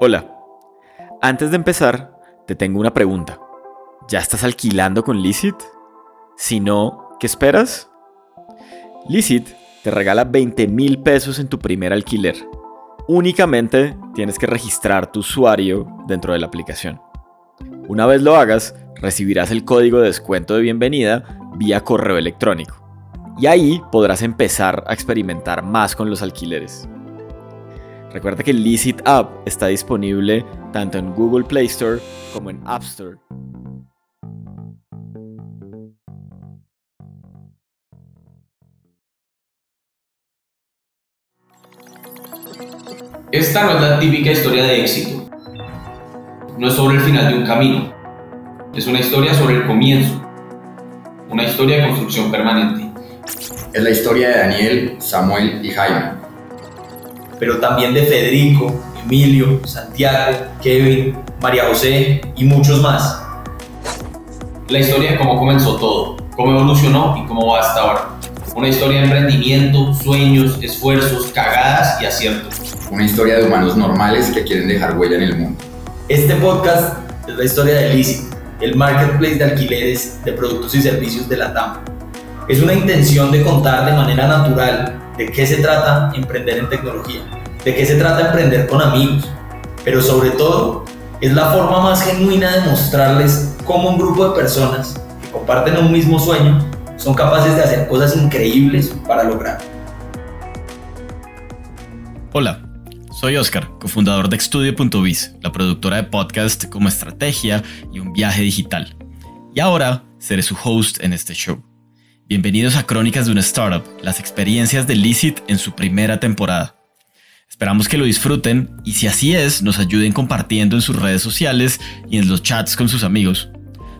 Hola. Antes de empezar, te tengo una pregunta. ¿Ya estás alquilando con Licit? Si no, ¿qué esperas? Licit te regala 20 mil pesos en tu primer alquiler. Únicamente tienes que registrar tu usuario dentro de la aplicación. Una vez lo hagas, recibirás el código de descuento de bienvenida vía correo electrónico. Y ahí podrás empezar a experimentar más con los alquileres. Recuerda que el Licit App está disponible tanto en Google Play Store como en App Store. Esta no es la típica historia de éxito. No es sobre el final de un camino. Es una historia sobre el comienzo. Una historia de construcción permanente. Es la historia de Daniel, Samuel y Jaime. Pero también de Federico, Emilio, Santiago, Kevin, María José y muchos más. La historia de cómo comenzó todo, cómo evolucionó y cómo va hasta ahora. Una historia de emprendimiento, sueños, esfuerzos, cagadas y aciertos. Una historia de humanos normales que quieren dejar huella en el mundo. Este podcast es la historia de Licit, el marketplace de alquileres de productos y servicios de la TAM. Es una intención de contar de manera natural de qué se trata emprender en tecnología, de qué se trata emprender con amigos, pero sobre todo es la forma más genuina de mostrarles cómo un grupo de personas que comparten un mismo sueño son capaces de hacer cosas increíbles para lograr. Hola, soy Oscar, cofundador de Estudio.biz, la productora de podcast como estrategia y un viaje digital. Y ahora seré su host en este show. Bienvenidos a Crónicas de una Startup, las experiencias de Licit en su primera temporada. Esperamos que lo disfruten y si así es, nos ayuden compartiendo en sus redes sociales y en los chats con sus amigos,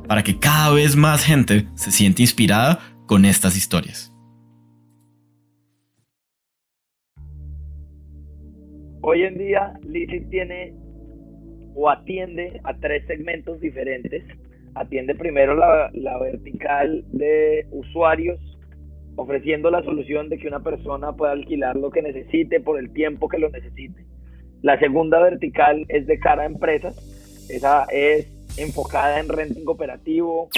para que cada vez más gente se siente inspirada con estas historias. Hoy en día, Licit tiene o atiende a tres segmentos diferentes. Atiende primero la, la vertical de usuarios, ofreciendo la solución de que una persona pueda alquilar lo que necesite por el tiempo que lo necesite. La segunda vertical es de cara a empresas. Esa es enfocada en renting operativo.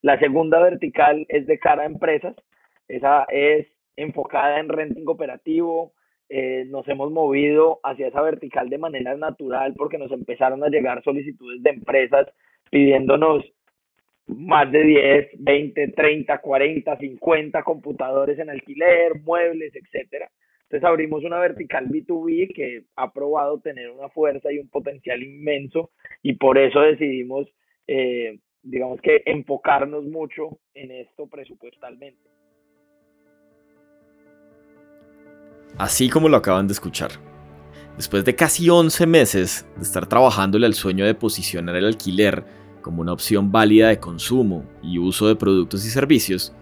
La segunda vertical es de cara a empresas. Esa es enfocada en renting operativo. Eh, nos hemos movido hacia esa vertical de manera natural porque nos empezaron a llegar solicitudes de empresas pidiéndonos más de 10, 20, 30, 40, 50 computadores en alquiler, muebles, etcétera. Entonces abrimos una vertical B2B que ha probado tener una fuerza y un potencial inmenso y por eso decidimos, eh, digamos que, enfocarnos mucho en esto presupuestalmente. Así como lo acaban de escuchar. Después de casi 11 meses de estar trabajándole al sueño de posicionar el alquiler como una opción válida de consumo y uso de productos y servicios,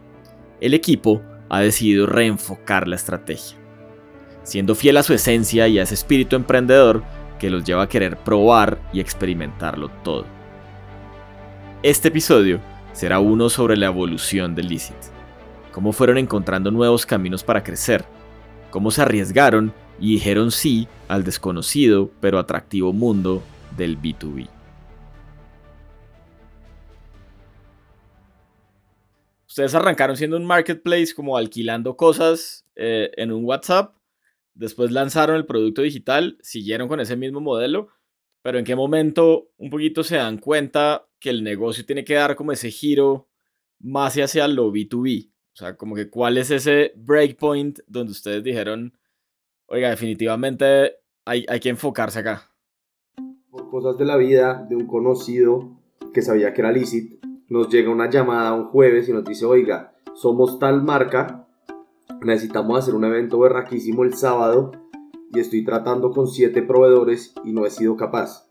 el equipo ha decidido reenfocar la estrategia, siendo fiel a su esencia y a ese espíritu emprendedor que los lleva a querer probar y experimentarlo todo. Este episodio será uno sobre la evolución del Licit, cómo fueron encontrando nuevos caminos para crecer, cómo se arriesgaron y dijeron sí al desconocido pero atractivo mundo del B2B. Ustedes arrancaron siendo un marketplace como alquilando cosas eh, en un WhatsApp, después lanzaron el producto digital, siguieron con ese mismo modelo, pero ¿en qué momento un poquito se dan cuenta que el negocio tiene que dar como ese giro más hacia lo B2B? O sea, como que cuál es ese breakpoint donde ustedes dijeron, oiga, definitivamente hay, hay que enfocarse acá. Por cosas de la vida de un conocido que sabía que era Licit, nos llega una llamada un jueves y nos dice, oiga, somos tal marca, necesitamos hacer un evento berraquísimo el sábado y estoy tratando con siete proveedores y no he sido capaz.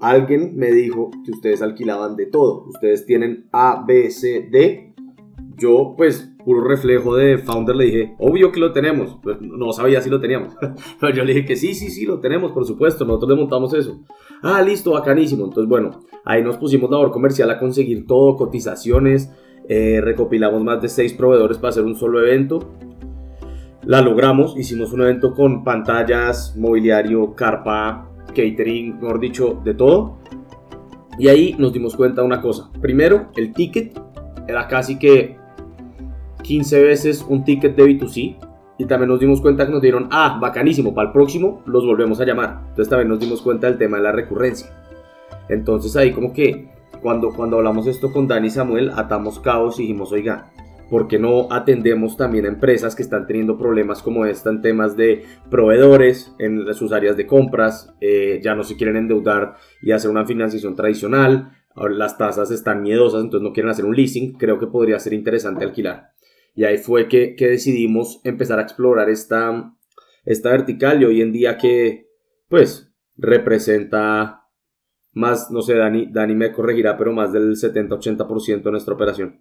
Alguien me dijo que ustedes alquilaban de todo, ustedes tienen A, B, C, D. Yo pues puro reflejo de founder le dije, obvio que lo tenemos, pues, no sabía si lo teníamos, pero yo le dije que sí, sí, sí, lo tenemos, por supuesto, nosotros le montamos eso. Ah, listo, bacanísimo. Entonces, bueno, ahí nos pusimos labor comercial a conseguir todo, cotizaciones, eh, recopilamos más de seis proveedores para hacer un solo evento. la logramos, hicimos un evento con pantallas, mobiliario, carpa, catering, mejor dicho, de todo. Y ahí nos dimos cuenta de una cosa. Primero, el ticket era casi que 15 veces un ticket de B2C. Y también nos dimos cuenta que nos dieron, ah, bacanísimo, para el próximo los volvemos a llamar. Entonces también nos dimos cuenta del tema de la recurrencia. Entonces ahí como que cuando, cuando hablamos esto con Dani y Samuel, atamos cabos y dijimos, oiga, ¿por qué no atendemos también a empresas que están teniendo problemas como esta en temas de proveedores, en sus áreas de compras, eh, ya no se quieren endeudar y hacer una financiación tradicional, las tasas están miedosas, entonces no quieren hacer un leasing, creo que podría ser interesante alquilar. Y ahí fue que, decidimos empezar a explorar esta, esta vertical y hoy en día que pues representa más, no sé, Dani, Dani me corregirá, pero más del 70-80% de nuestra operación.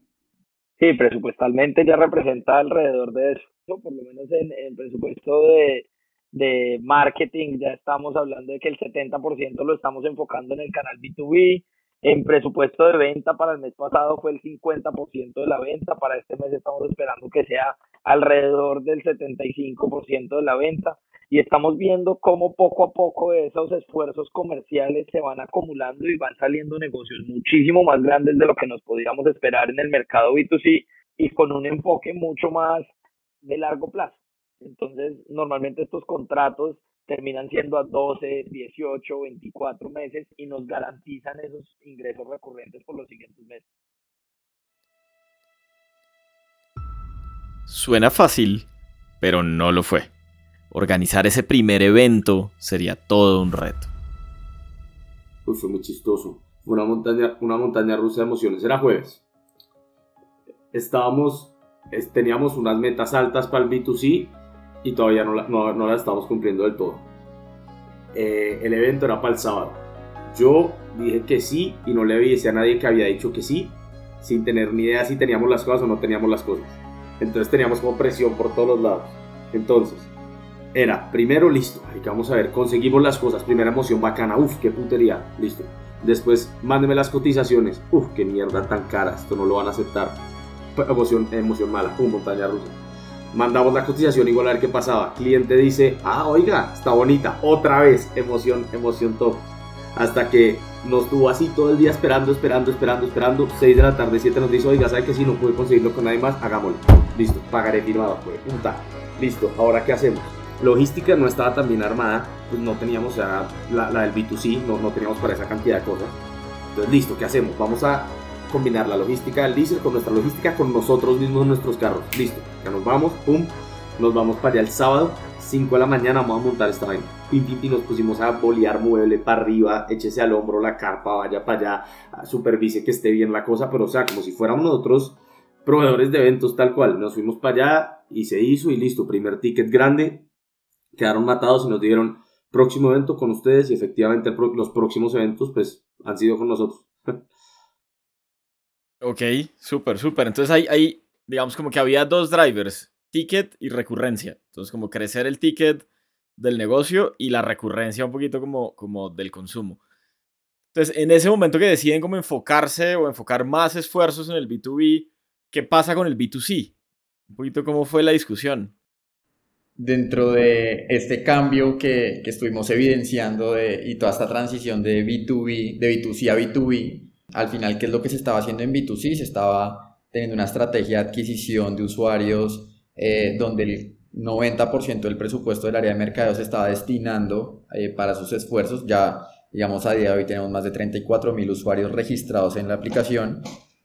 Sí, presupuestalmente ya representa alrededor de eso, por lo menos en el presupuesto de, de marketing ya estamos hablando de que el 70% lo estamos enfocando en el canal B2B, en presupuesto de venta para el mes pasado fue el 50% de la venta, para este mes estamos esperando que sea alrededor del 75% de la venta y estamos viendo cómo poco a poco esos esfuerzos comerciales se van acumulando y van saliendo negocios muchísimo más grandes de lo que nos podríamos esperar en el mercado B2C y con un enfoque mucho más de largo plazo. Entonces, normalmente estos contratos terminan siendo a 12, 18, 24 meses y nos garantizan esos ingresos recurrentes por los siguientes meses. Suena fácil, pero no lo fue. Organizar ese primer evento sería todo un reto. Pues fue muy chistoso. Una montaña, una montaña rusa de emociones. Era jueves. Estábamos, teníamos unas metas altas para el B2C y todavía no, no, las estamos cumpliendo del todo. Eh, el evento era para el sábado. Yo dije que sí y no le avisé a nadie que había dicho que sí, sin tener ni idea si teníamos las cosas o no teníamos las cosas. Entonces teníamos como presión por todos los lados. Entonces, era, primero, listo, vamos a ver, conseguimos las cosas, primera emoción bacana, uff, qué putería, listo. Después, mándeme las cotizaciones, uff, qué mierda tan cara, esto no lo van a aceptar. Emoción, emoción mala, pum, montaña rusa. Mandamos la cotización igual a ver qué pasaba. Cliente dice, ah, oiga, está bonita, otra vez, emoción, emoción top. Hasta que nos tuvo así todo el día esperando, esperando, esperando, esperando. 6 de la tarde, 7 nos dice, oiga, ¿sabe que si no puede conseguirlo con nadie más? Hagámoslo. Listo, pagaré firmado, pues, punta. Listo, ahora qué hacemos? logística no estaba tan bien armada, pues no teníamos la, la, del B2C, no, no teníamos para esa cantidad de cosas. Entonces, listo, ¿qué hacemos? Vamos a combinar la logística del diésel con nuestra logística con nosotros mismos nuestros carros. Listo, ya nos vamos, pum, nos vamos para allá el sábado, 5 de la mañana vamos a montar esta vaina. Pim, pim, pim, nos pusimos a bolear mueble para arriba, échese al hombro la carpa, vaya para allá, supervise que esté bien la cosa, pero o sea, como si fuéramos nosotros proveedores de eventos tal cual. Nos fuimos para allá y se hizo y listo, primer ticket grande, quedaron matados y nos dieron próximo evento con ustedes y efectivamente los próximos eventos pues han sido con nosotros. ok, súper, súper. Entonces hay, hay, digamos como que había dos drivers, ticket y recurrencia. Entonces como crecer el ticket del negocio y la recurrencia un poquito como, como del consumo. Entonces en ese momento que deciden como enfocarse o enfocar más esfuerzos en el B2B, ¿qué pasa con el B2C? Un poquito cómo fue la discusión dentro de este cambio que, que estuvimos evidenciando de, y toda esta transición de B2B, de B2C a B2B, al final, ¿qué es lo que se estaba haciendo en B2C? Se estaba teniendo una estrategia de adquisición de usuarios eh, donde el 90% del presupuesto del área de mercadeo se estaba destinando eh, para sus esfuerzos. Ya, digamos, a día de hoy tenemos más de 34 mil usuarios registrados en la aplicación.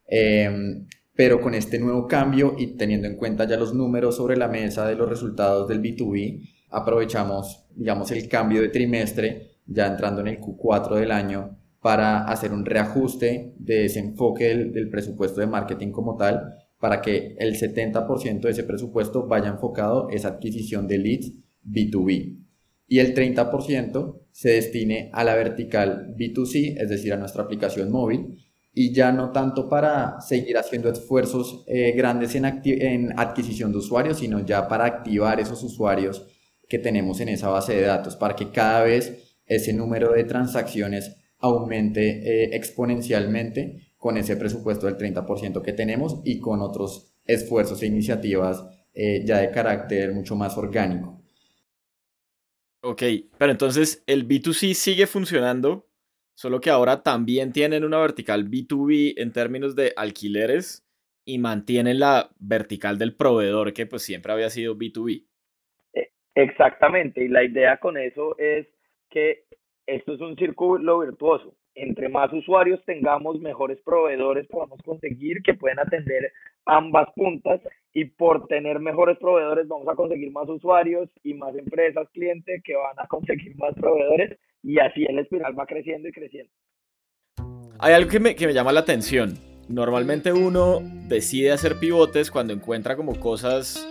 Eh, pero con este nuevo cambio y teniendo en cuenta ya los números sobre la mesa de los resultados del B2B, aprovechamos, digamos, el cambio de trimestre, ya entrando en el Q4 del año, para hacer un reajuste de ese enfoque del, presupuesto de marketing como tal, para que el 70% de ese presupuesto vaya enfocado a esa adquisición de leads B2B y el 30% se destine a la vertical B2C, es decir, a nuestra aplicación móvil, y ya no tanto para seguir haciendo esfuerzos eh, grandes en adquisición de usuarios, sino ya para activar esos usuarios que tenemos en esa base de datos, para que cada vez ese número de transacciones aumente eh, exponencialmente con ese presupuesto del 30% que tenemos y con otros esfuerzos e iniciativas eh, ya de carácter mucho más orgánico. Ok, pero entonces el B2C sigue funcionando, solo que ahora también tienen una vertical B2B en términos de alquileres y mantienen la vertical del proveedor que pues siempre había sido B2B. E, exactamente, y la idea con eso es que esto es un círculo virtuoso. Entre más usuarios tengamos, mejores proveedores podamos conseguir que pueden atender ambas puntas y por tener mejores proveedores vamos a conseguir más usuarios y más empresas, clientes que van a conseguir más proveedores y así el espiral va creciendo y creciendo. Hay algo que me, que me llama la atención. Normalmente uno decide hacer pivotes cuando encuentra como cosas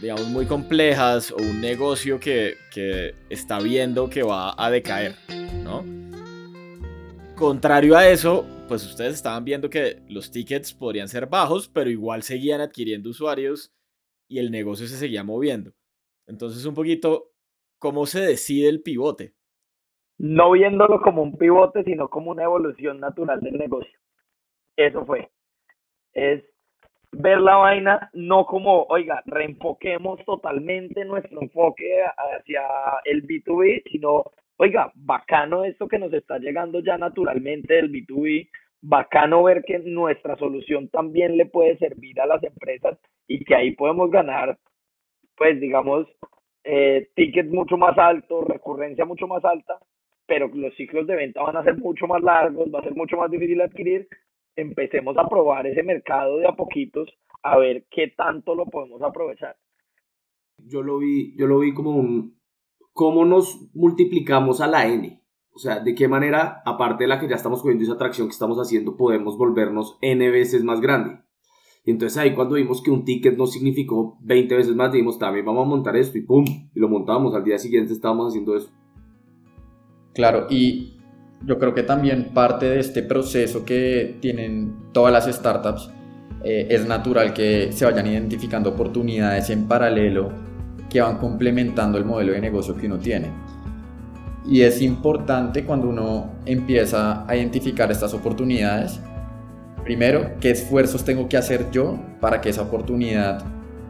digamos, muy complejas o un negocio que, que, está viendo que va a decaer, ¿no? Contrario a eso, pues ustedes estaban viendo que los tickets podrían ser bajos, pero igual seguían adquiriendo usuarios y el negocio se seguía moviendo. Entonces, un poquito, ¿cómo se decide el pivote? No viéndolo como un pivote, sino como una evolución natural del negocio. Eso fue. Es ver la vaina no como, oiga, reenfoquemos totalmente nuestro enfoque hacia el B2B, sino, oiga, bacano esto que nos está llegando ya naturalmente del B2B, bacano ver que nuestra solución también le puede servir a las empresas y que ahí podemos ganar, pues digamos, eh, tickets mucho más altos, recurrencia mucho más alta, pero los ciclos de venta van a ser mucho más largos, va a ser mucho más difícil adquirir, empecemos a probar ese mercado de a poquitos a ver qué tanto lo podemos aprovechar. Yo lo vi, yo lo vi como un cómo nos multiplicamos a la N. O sea, de qué manera, aparte de la que ya estamos cogiendo esa atracción que estamos haciendo, podemos volvernos N veces más grande. Y entonces ahí cuando vimos que un ticket no significó 20 veces más, dijimos, también vamos a montar esto y ¡pum! Y lo montamos. Al día siguiente estábamos haciendo eso. Claro, y yo creo que también parte de este proceso que tienen todas las startups eh, es natural que se vayan identificando oportunidades en paralelo que van complementando el modelo de negocio que uno tiene. Y es importante cuando uno empieza a identificar estas oportunidades, primero, qué esfuerzos tengo que hacer yo para que esa oportunidad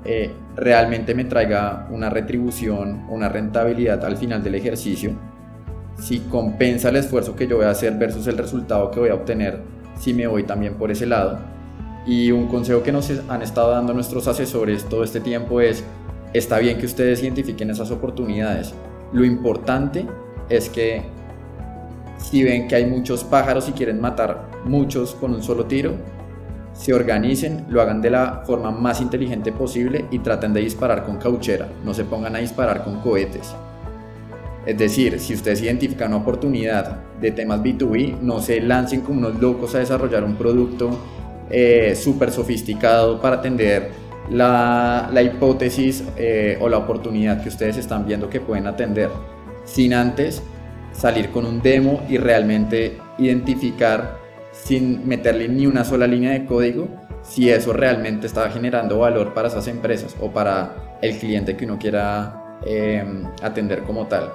eh, realmente me traiga una retribución, una rentabilidad al final del ejercicio si compensa el esfuerzo que yo voy a hacer versus el resultado que voy a obtener si me voy también por ese lado. Y un consejo que nos han estado dando nuestros asesores todo este tiempo es, está bien que ustedes identifiquen esas oportunidades. Lo importante es que si ven que hay muchos pájaros y quieren matar muchos con un solo tiro, se organicen, lo hagan de la forma más inteligente posible y traten de disparar con cauchera, no se pongan a disparar con cohetes. Es decir, si ustedes identifican una oportunidad de temas B2B, no se lancen como unos locos a desarrollar un producto eh, súper sofisticado para atender la, hipótesis eh, o la oportunidad que ustedes están viendo que pueden atender, sin antes salir con un demo y realmente identificar sin meterle ni una sola línea de código si eso realmente está generando valor para esas empresas o para el cliente que uno quiera eh, atender como tal.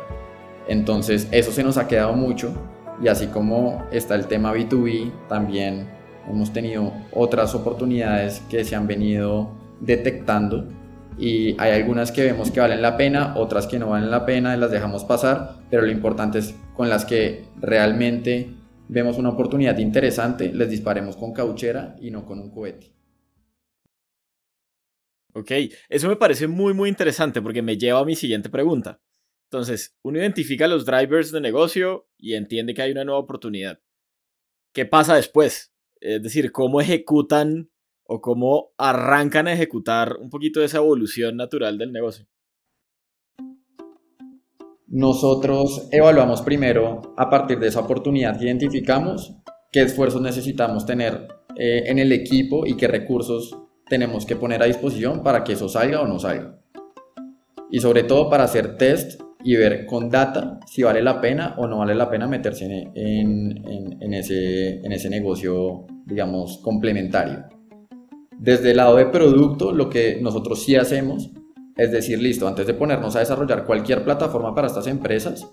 Entonces eso se nos ha quedado mucho y así como está el tema B2B, también hemos tenido otras oportunidades que se han venido detectando y hay algunas que vemos que valen la pena, otras que no valen la pena las dejamos pasar, pero lo importante es con las que realmente vemos una oportunidad interesante, les disparemos con cauchera y no con un cohete. Ok, eso me parece muy muy interesante porque me lleva a mi siguiente pregunta. Entonces, uno identifica los drivers de negocio y entiende que hay una nueva oportunidad. ¿Qué pasa después? Es decir, ¿cómo ejecutan o cómo arrancan a ejecutar un poquito de esa evolución natural del negocio? Nosotros evaluamos primero, a partir de esa oportunidad que identificamos, qué esfuerzos necesitamos tener eh, en el equipo y qué recursos tenemos que poner a disposición para que eso salga o no salga. Y sobre todo para hacer test y ver con data si vale la pena o no vale la pena meterse en, en, ese, en ese negocio, digamos, complementario. Desde el lado de producto, lo que nosotros sí hacemos es decir, listo, antes de ponernos a desarrollar cualquier plataforma para estas empresas,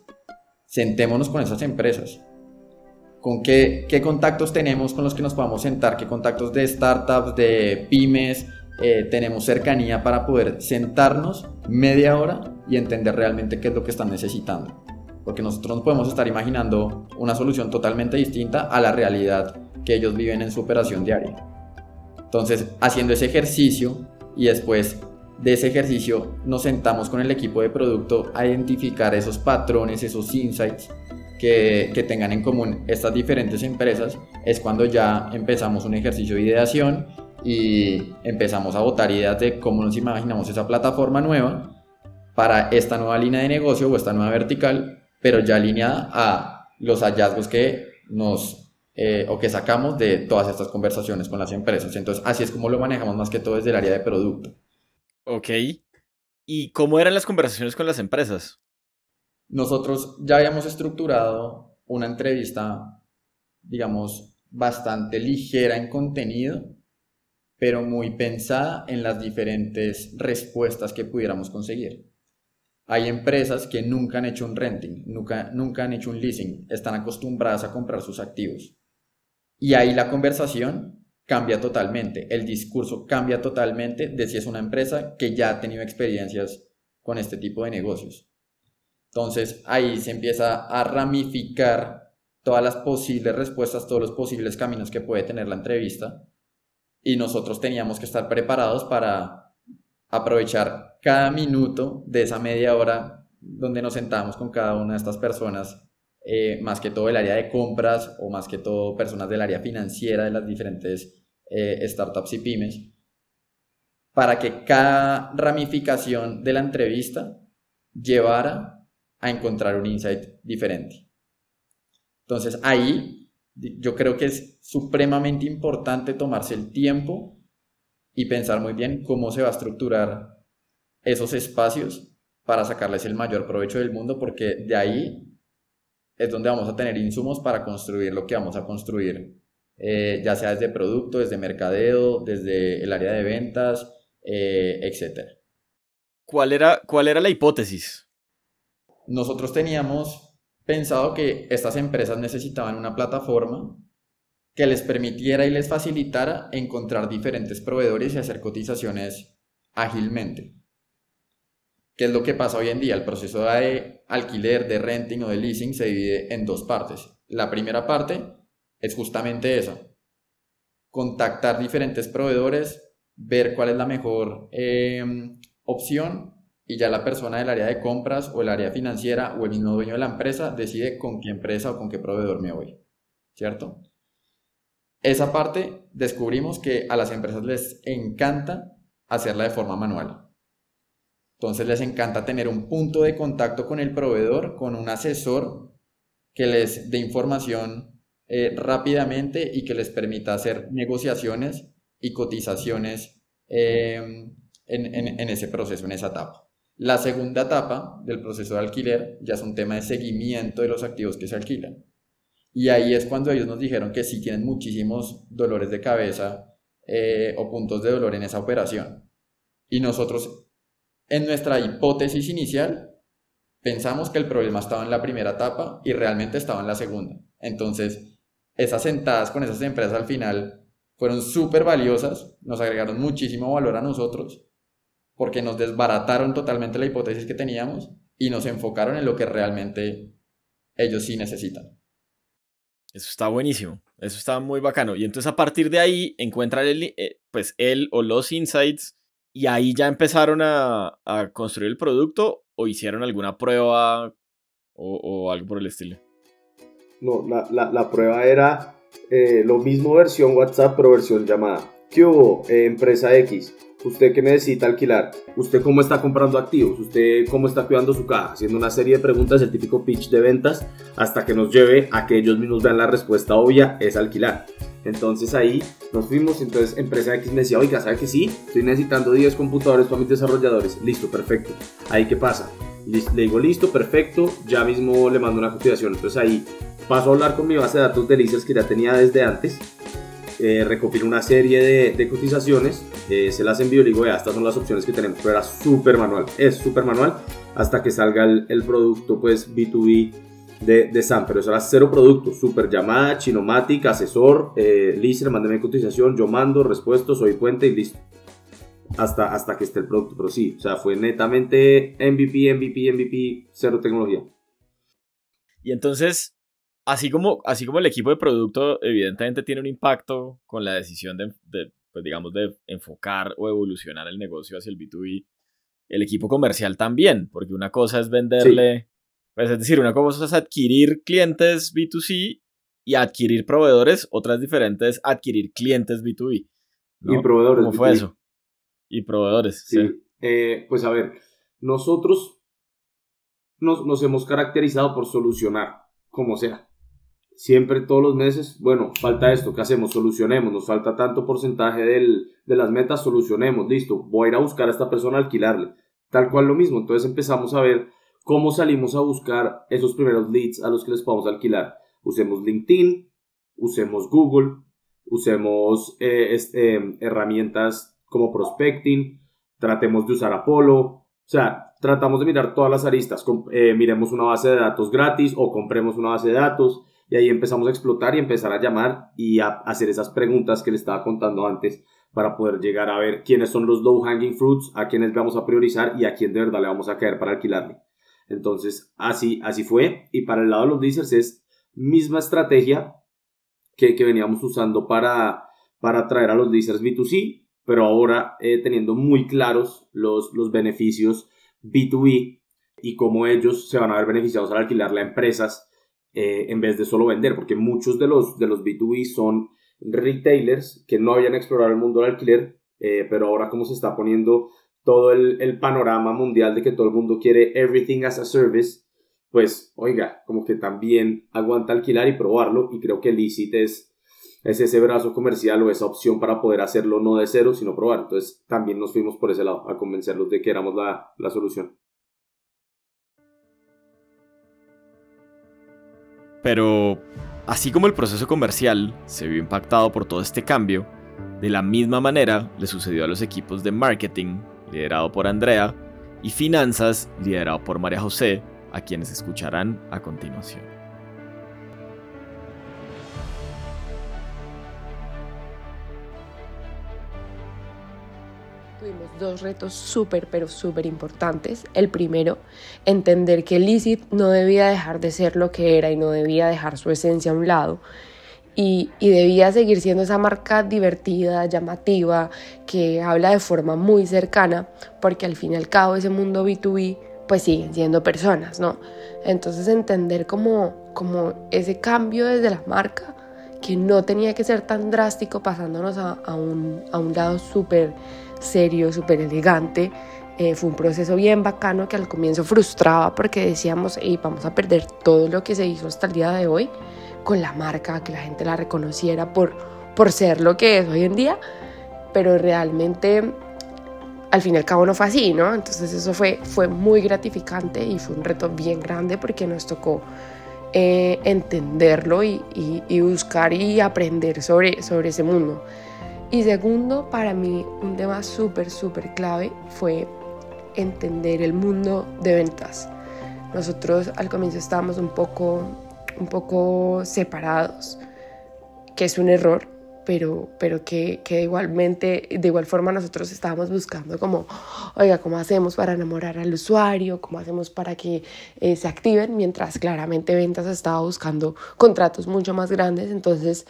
sentémonos con esas empresas. ¿Con qué, qué contactos tenemos con los que nos podamos sentar? ¿Qué contactos de startups, de pymes, eh, tenemos cercanía para poder sentarnos media hora y entender realmente qué es lo que están necesitando. Porque nosotros no podemos estar imaginando una solución totalmente distinta a la realidad que ellos viven en su operación diaria. Entonces, haciendo ese ejercicio y después de ese ejercicio nos sentamos con el equipo de producto a identificar esos patrones, esos insights que, que, tengan en común estas diferentes empresas, es cuando ya empezamos un ejercicio de ideación y empezamos a botar ideas de cómo nos imaginamos esa plataforma nueva para esta nueva línea de negocio o esta nueva vertical, pero ya alineada a los hallazgos que nos eh, o que sacamos de todas estas conversaciones con las empresas. Entonces, así es como lo manejamos más que todo desde el área de producto. Ok. ¿Y cómo eran las conversaciones con las empresas? Nosotros ya habíamos estructurado una entrevista, digamos, bastante ligera en contenido, pero muy pensada en las diferentes respuestas que pudiéramos conseguir. Hay empresas que nunca han hecho un renting, nunca, nunca han hecho un leasing, están acostumbradas a comprar sus activos. Y ahí la conversación cambia totalmente, el discurso cambia totalmente de si es una empresa que ya ha tenido experiencias con este tipo de negocios. Entonces ahí se empieza a ramificar todas las posibles respuestas, todos los posibles caminos que puede tener la entrevista y nosotros teníamos que estar preparados para aprovechar cada minuto de esa media hora donde nos sentamos con cada una de estas personas, eh, más que todo el área de compras o más que todo personas del área financiera de las diferentes eh, startups y pymes, para que cada ramificación de la entrevista llevara a encontrar un insight diferente. Entonces ahí yo creo que es supremamente importante tomarse el tiempo y pensar muy bien cómo se va a estructurar esos espacios para sacarles el mayor provecho del mundo, porque de ahí es donde vamos a tener insumos para construir lo que vamos a construir, eh, ya sea desde producto, desde mercadeo, desde el área de ventas, eh, etc. ¿Cuál era, ¿Cuál era la hipótesis? Nosotros teníamos pensado que estas empresas necesitaban una plataforma que les permitiera y les facilitara encontrar diferentes proveedores y hacer cotizaciones ágilmente. ¿Qué es lo que pasa hoy en día? El proceso de alquiler, de renting o de leasing se divide en dos partes. La primera parte es justamente esa. Contactar diferentes proveedores, ver cuál es la mejor eh, opción y ya la persona del área de compras o el área financiera o el mismo dueño de la empresa decide con qué empresa o con qué proveedor me voy, ¿cierto? Esa parte descubrimos que a las empresas les encanta hacerla de forma manual. Entonces les encanta tener un punto de contacto con el proveedor, con un asesor que les dé información eh, rápidamente y que les permita hacer negociaciones y cotizaciones eh, en ese proceso, en esa etapa. La segunda etapa del proceso de alquiler ya es un tema de seguimiento de los activos que se alquilan. Y ahí es cuando ellos nos dijeron que sí tienen muchísimos dolores de cabeza eh, o puntos de dolor en esa operación. Y nosotros, en nuestra hipótesis inicial, pensamos que el problema estaba en la primera etapa y realmente estaba en la segunda. Entonces, esas sentadas con esas empresas al final fueron súper valiosas, nos agregaron muchísimo valor a nosotros porque nos desbarataron totalmente la hipótesis que teníamos y nos enfocaron en lo que realmente ellos sí necesitan. Eso está buenísimo, eso está muy bacano. Y entonces a partir de ahí encuentran el, eh, pues él o los insights y ahí ya empezaron a, construir el producto o hicieron alguna prueba o, algo por el estilo. No, la, prueba era eh, lo mismo versión WhatsApp pero versión llamada. ¿Qué hubo? Eh, empresa X usted que necesita alquilar, usted cómo está comprando activos, usted cómo está cuidando su caja, haciendo una serie de preguntas, el típico pitch de ventas, hasta que nos lleve a que ellos mismos vean la respuesta obvia, es alquilar. Entonces ahí nos fuimos, entonces empresa X me decía, oiga, ¿sabe que sí? Estoy necesitando 10 computadores para mis desarrolladores. Listo, perfecto. Ahí qué pasa? Le digo, listo, perfecto, ya mismo le mando una cotización. Entonces ahí paso a hablar con mi base de datos de que ya tenía desde antes eh, recopilo una serie de, cotizaciones, eh, se las envío y digo, ya, estas son las opciones que tenemos, pero era súper manual, es súper manual hasta que salga el, producto pues B2B de, de, Sam, pero eso era cero producto, súper llamada, chinomatic, asesor, eh, mándeme cotización, yo mando, respuesto, soy puente y listo. hasta, hasta que esté el producto. Pero sí, o sea, fue netamente MVP, MVP, MVP, cero tecnología. Y entonces, así como, así como el equipo de producto evidentemente tiene un impacto con la decisión de, de pues digamos, de enfocar o evolucionar el negocio hacia el B2B, el equipo comercial también, porque una cosa es venderle, pues es decir, una cosa es adquirir clientes B2C y adquirir proveedores, otras diferentes adquirir clientes B2B. Y proveedores. ¿Cómo fue eso? Y proveedores. Sí. Eh, pues a ver, nosotros nos, nos hemos caracterizado por solucionar, como sea. Siempre, todos los meses, bueno, falta esto, ¿qué hacemos? Solucionemos, nos falta tanto porcentaje del, de las metas, solucionemos, listo, voy a ir a buscar a esta persona alquilarle. Tal cual lo mismo, entonces empezamos a ver cómo salimos a buscar esos primeros leads a los que les podamos alquilar. Usemos LinkedIn, usemos Google, usemos eh, herramientas como prospecting, tratemos de usar Apollo, o sea, tratamos de mirar todas las aristas, eh, miremos una base de datos gratis o compremos una base de datos y ahí empezamos a explotar y empezar a llamar y a hacer esas preguntas que le estaba contando antes para poder llegar a ver quiénes son los low hanging fruits, a quiénes vamos a priorizar y a quién de verdad le vamos a caer para alquilarle. Entonces, así, así fue. Y para el lado de los leasers es misma estrategia que, que veníamos usando para, para atraer a los leasers B2C, pero ahora eh, teniendo muy claros los, los beneficios B2B y cómo ellos se van a ver beneficiados al alquilarle a empresas eh, en vez de solo vender, porque muchos de los, de los B2B son retailers que no habían explorado el mundo del alquiler, eh, pero ahora como se está poniendo todo el, el, panorama mundial de que todo el mundo quiere everything as a service, pues oiga, como que también aguanta alquilar y probarlo y creo que Licit es, es ese brazo comercial o esa opción para poder hacerlo no de cero, sino probar. Entonces también nos fuimos por ese lado a convencerlos de que éramos la, la solución. Pero, así como el proceso comercial se vio impactado por todo este cambio, de la misma manera le sucedió a los equipos de marketing, liderado por Andrea, y finanzas, liderado por María José, a quienes escucharán a continuación. Tuvimos dos retos súper, pero súper importantes. El primero, entender que Licit no debía dejar de ser lo que era y no debía dejar su esencia a un lado. Y, y, debía seguir siendo esa marca divertida, llamativa, que habla de forma muy cercana, porque al fin y al cabo ese mundo B2B pues siguen siendo personas, ¿no? Entonces entender como, como ese cambio desde la marca, que no tenía que ser tan drástico pasándonos a, a, un, a un lado súper serio, súper elegante. Eh, fue un proceso bien bacano que al comienzo frustraba porque decíamos, hey, vamos a perder todo lo que se hizo hasta el día de hoy con la marca, que la gente la reconociera por, por ser lo que es hoy en día, pero realmente al fin y al cabo no fue así, ¿no? Entonces eso fue, fue muy gratificante y fue un reto bien grande porque nos tocó eh, entenderlo y, y, buscar y aprender sobre, sobre ese mundo. Y segundo, para mí un tema súper, súper clave fue entender el mundo de ventas. Nosotros al comienzo estábamos un poco, un poco separados, que es un error, pero, pero que, que igualmente, de igual forma nosotros estábamos buscando como, oiga, ¿cómo hacemos para enamorar al usuario? ¿Cómo hacemos para que eh, se activen? Mientras claramente ventas estaba buscando contratos mucho más grandes, entonces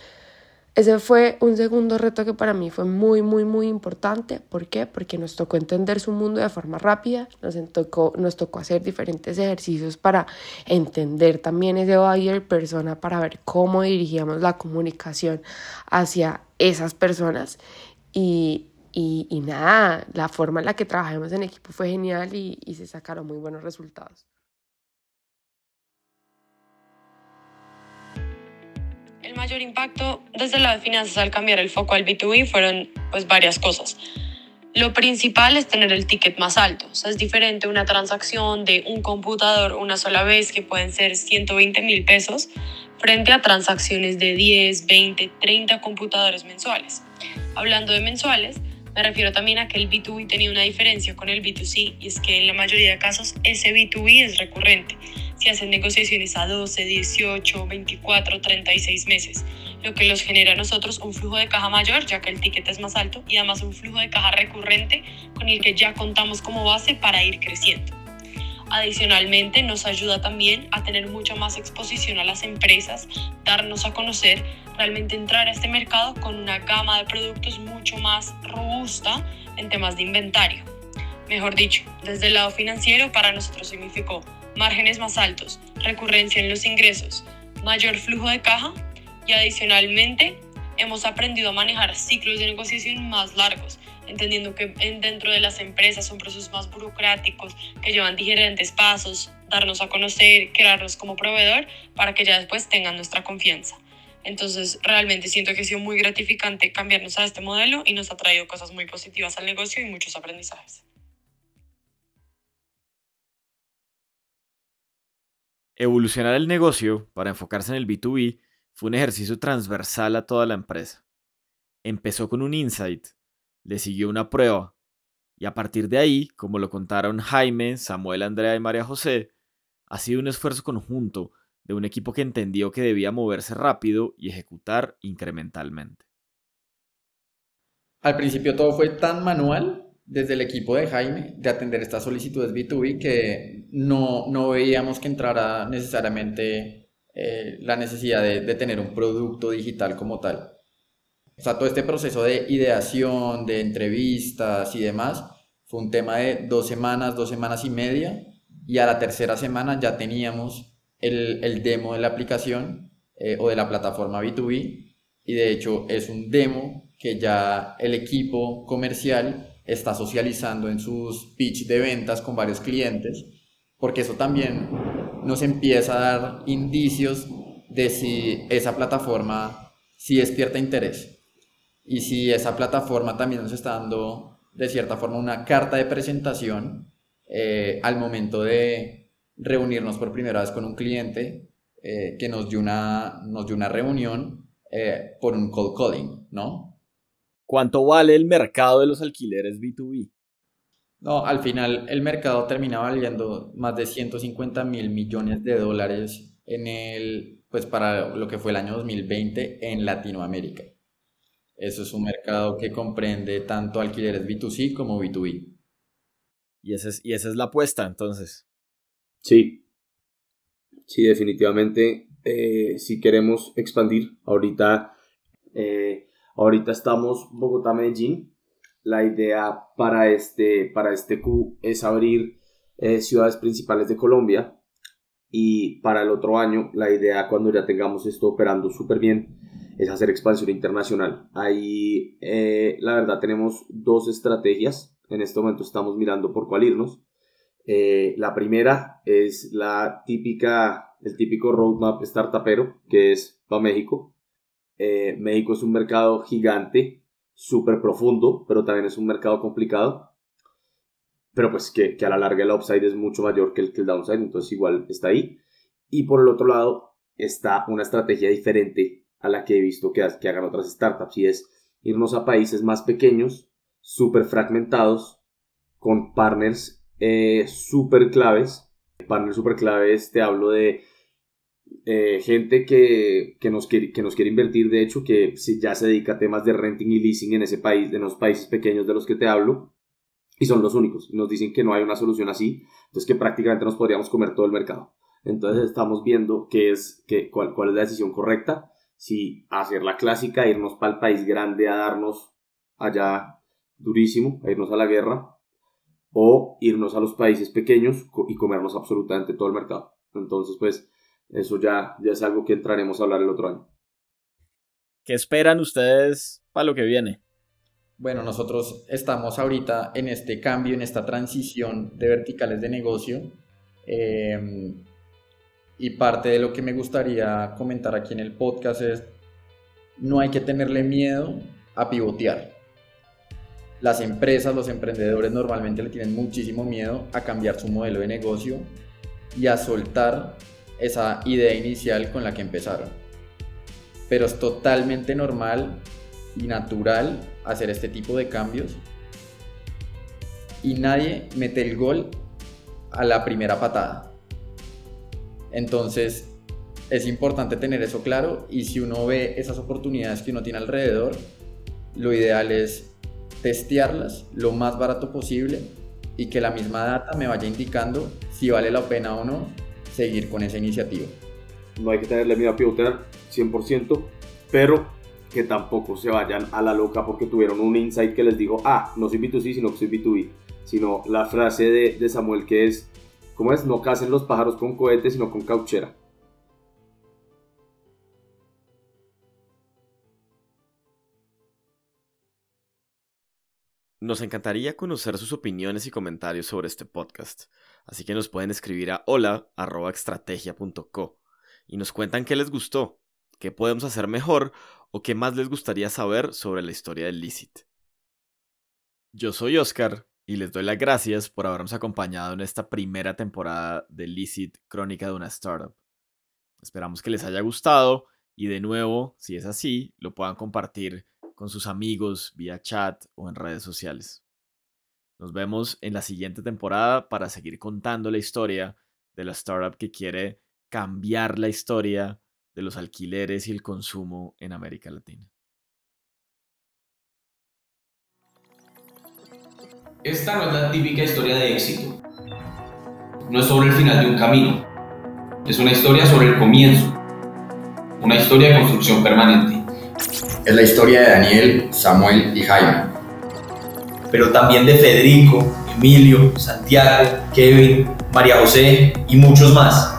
ese fue un segundo reto que para mí fue muy, muy, muy importante. ¿Por qué? Porque nos tocó entender su mundo de forma rápida, nos tocó, nos tocó hacer diferentes ejercicios para entender también ese buyer persona, para ver cómo dirigíamos la comunicación hacia esas personas. Y, y, nada, la forma en la que trabajamos en equipo fue genial y se sacaron muy buenos resultados. Mayor impacto desde la de finanzas al cambiar el foco al B2B fueron pues varias cosas. Lo principal es tener el ticket más alto. O sea, es diferente una transacción de un computador una sola vez que pueden ser 120 mil pesos frente a transacciones de 10, 20, 30 computadores mensuales. Hablando de mensuales, Me refiero también a que el B2B tenía una diferencia con el B2C y es que en la mayoría de casos ese B2B es recurrente. Se hacen negociaciones a 12, 18, 24, 36 meses, lo que los genera a nosotros un flujo de caja mayor ya que el ticket es más alto y además un flujo de caja recurrente con el que ya contamos como base para ir creciendo. Adicionalmente, nos ayuda también a tener mucha más exposición a las empresas, darnos a conocer, realmente entrar a este mercado con una gama de productos mucho más robusta en temas de inventario. Mejor dicho, desde el lado financiero para nosotros significó márgenes más altos, recurrencia en los ingresos, mayor flujo de caja y adicionalmente hemos aprendido a manejar ciclos de negociación más largos, entendiendo que dentro de las empresas son procesos más burocráticos que llevan diferentes pasos, darnos a conocer, crearnos como proveedor para que ya después tengan nuestra confianza. Entonces, realmente siento que ha sido muy gratificante cambiarnos a este modelo y nos ha traído cosas muy positivas al negocio y muchos aprendizajes. Evolucionar el negocio para enfocarse en el B2B fue un ejercicio transversal a toda la empresa. Empezó con un insight le siguió una prueba. Y a partir de ahí, como lo contaron Jaime, Samuel, Andrea y María José, ha sido un esfuerzo conjunto de un equipo que entendió que debía moverse rápido y ejecutar incrementalmente. Al principio todo fue tan manual desde el equipo de Jaime de atender estas solicitudes B2B que no, no veíamos que entrara necesariamente eh, la necesidad de tener un producto digital como tal. O sea, todo este proceso de ideación, de entrevistas y demás, fue un tema de dos semanas, dos semanas y media, y a la tercera semana ya teníamos el, el demo de la aplicación eh, o de la plataforma B2B, y de hecho es un demo que ya el equipo comercial está socializando en sus pitch de ventas con varios clientes, porque eso también nos empieza a dar indicios de si esa plataforma sí despierta interés y si esa plataforma también nos está dando de cierta forma una carta de presentación eh, al momento de reunirnos por primera vez con un cliente eh, que nos dio una, nos dio una reunión eh, por un cold calling, ¿no? ¿Cuánto vale el mercado de los alquileres B2B? No, al final el mercado termina valiendo más de 150 mil millones de dólares en el, pues para lo que fue el año 2020 en Latinoamérica. Eso es un mercado que comprende tanto alquileres B2C como B2B. Y, esa es, y esa es la apuesta, entonces. Sí, sí, definitivamente. Eh, si queremos expandir, ahorita, eh, ahorita estamos Bogotá-Medellín. La idea para este, para este Q es abrir eh, ciudades principales de Colombia. Y para el otro año, la idea cuando ya tengamos esto operando súper bien, es hacer expansión internacional. Ahí, eh, la verdad, tenemos dos estrategias. En este momento estamos mirando por cuál irnos. Eh, la primera es la típica, el típico roadmap startupero, que es para México. Eh, México es un mercado gigante, súper profundo, pero también es un mercado complicado. Pero pues que, a la larga el upside es mucho mayor que el, que el downside, entonces igual está ahí. Y por el otro lado está una estrategia diferente a la que he visto que, que hagan otras startups y es irnos a países más pequeños, súper fragmentados, con partners eh, súper claves. Partners súper claves, te hablo de eh, gente que, que, nos quiere, que nos quiere invertir, de hecho, que ya se dedica a temas de renting y leasing en ese país, en los países pequeños de los que te hablo, y son los únicos. Nos dicen que no hay una solución así, entonces que prácticamente nos podríamos comer todo el mercado. Entonces estamos viendo qué es, qué, cuál, cuál es la decisión correcta si hacer la clásica, irnos para el país grande a darnos allá durísimo, a irnos a la guerra, o irnos a los países pequeños y comernos absolutamente todo el mercado. Entonces, pues, eso ya, ya es algo que entraremos a hablar el otro año. ¿Qué esperan ustedes para lo que viene? Bueno, nosotros estamos ahorita en este cambio, en esta transición de verticales de negocio. Eh, y parte de lo que me gustaría comentar aquí en el podcast es, no hay que tenerle miedo a pivotear. Las empresas, los emprendedores normalmente le tienen muchísimo miedo a cambiar su modelo de negocio y a soltar esa idea inicial con la que empezaron. Pero es totalmente normal y natural hacer este tipo de cambios y nadie mete el gol a la primera patada. Entonces es importante tener eso claro y si uno ve esas oportunidades que uno tiene alrededor, lo ideal es testearlas lo más barato posible y que la misma data me vaya indicando si vale la pena o no seguir con esa iniciativa. No hay que tenerle miedo a pivotar 100%, pero que tampoco se vayan a la loca porque tuvieron un insight que les digo, ah, no soy B2C, sino que soy B2B. Sino la frase de, de Samuel que es, ¿cómo es? No casen los pájaros con cohetes, sino con cauchera. Nos encantaría conocer sus opiniones y comentarios sobre este podcast, así que nos pueden escribir a hola.estrategia.co y nos cuentan qué les gustó, qué podemos hacer mejor o qué más les gustaría saber sobre la historia del Licit. Yo soy Oscar y les doy las gracias por habernos acompañado en esta primera temporada de Licit Crónica de una Startup. Esperamos que les haya gustado y de nuevo, si es así, lo puedan compartir con sus amigos vía chat o en redes sociales. Nos vemos en la siguiente temporada para seguir contando la historia de la startup que quiere cambiar la historia de los alquileres y el consumo en América Latina. Esta no es la típica historia de éxito. No es sobre el final de un camino. Es una historia sobre el comienzo. Una historia de construcción permanente. Es la historia de Daniel, Samuel y Jaime. Pero también de Federico, Emilio, Santiago, Kevin, María José y muchos más.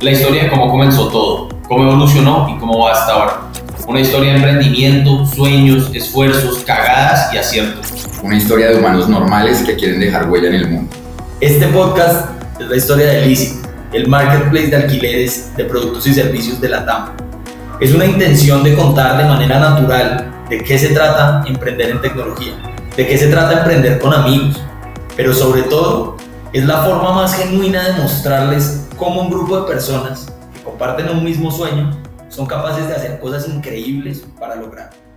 La historia de cómo comenzó todo, cómo evolucionó y cómo va hasta ahora. Una historia de emprendimiento, sueños, esfuerzos, cagadas y aciertos. Una historia de humanos normales que quieren dejar huella en el mundo. Este podcast es la historia de Licit, el marketplace de alquileres de productos y servicios de la TAM es una intención de contar de manera natural de qué se trata emprender en tecnología, de qué se trata emprender con amigos, pero sobre todo es la forma más genuina de mostrarles cómo un grupo de personas que comparten un mismo sueño son capaces de hacer cosas increíbles para lograrlo.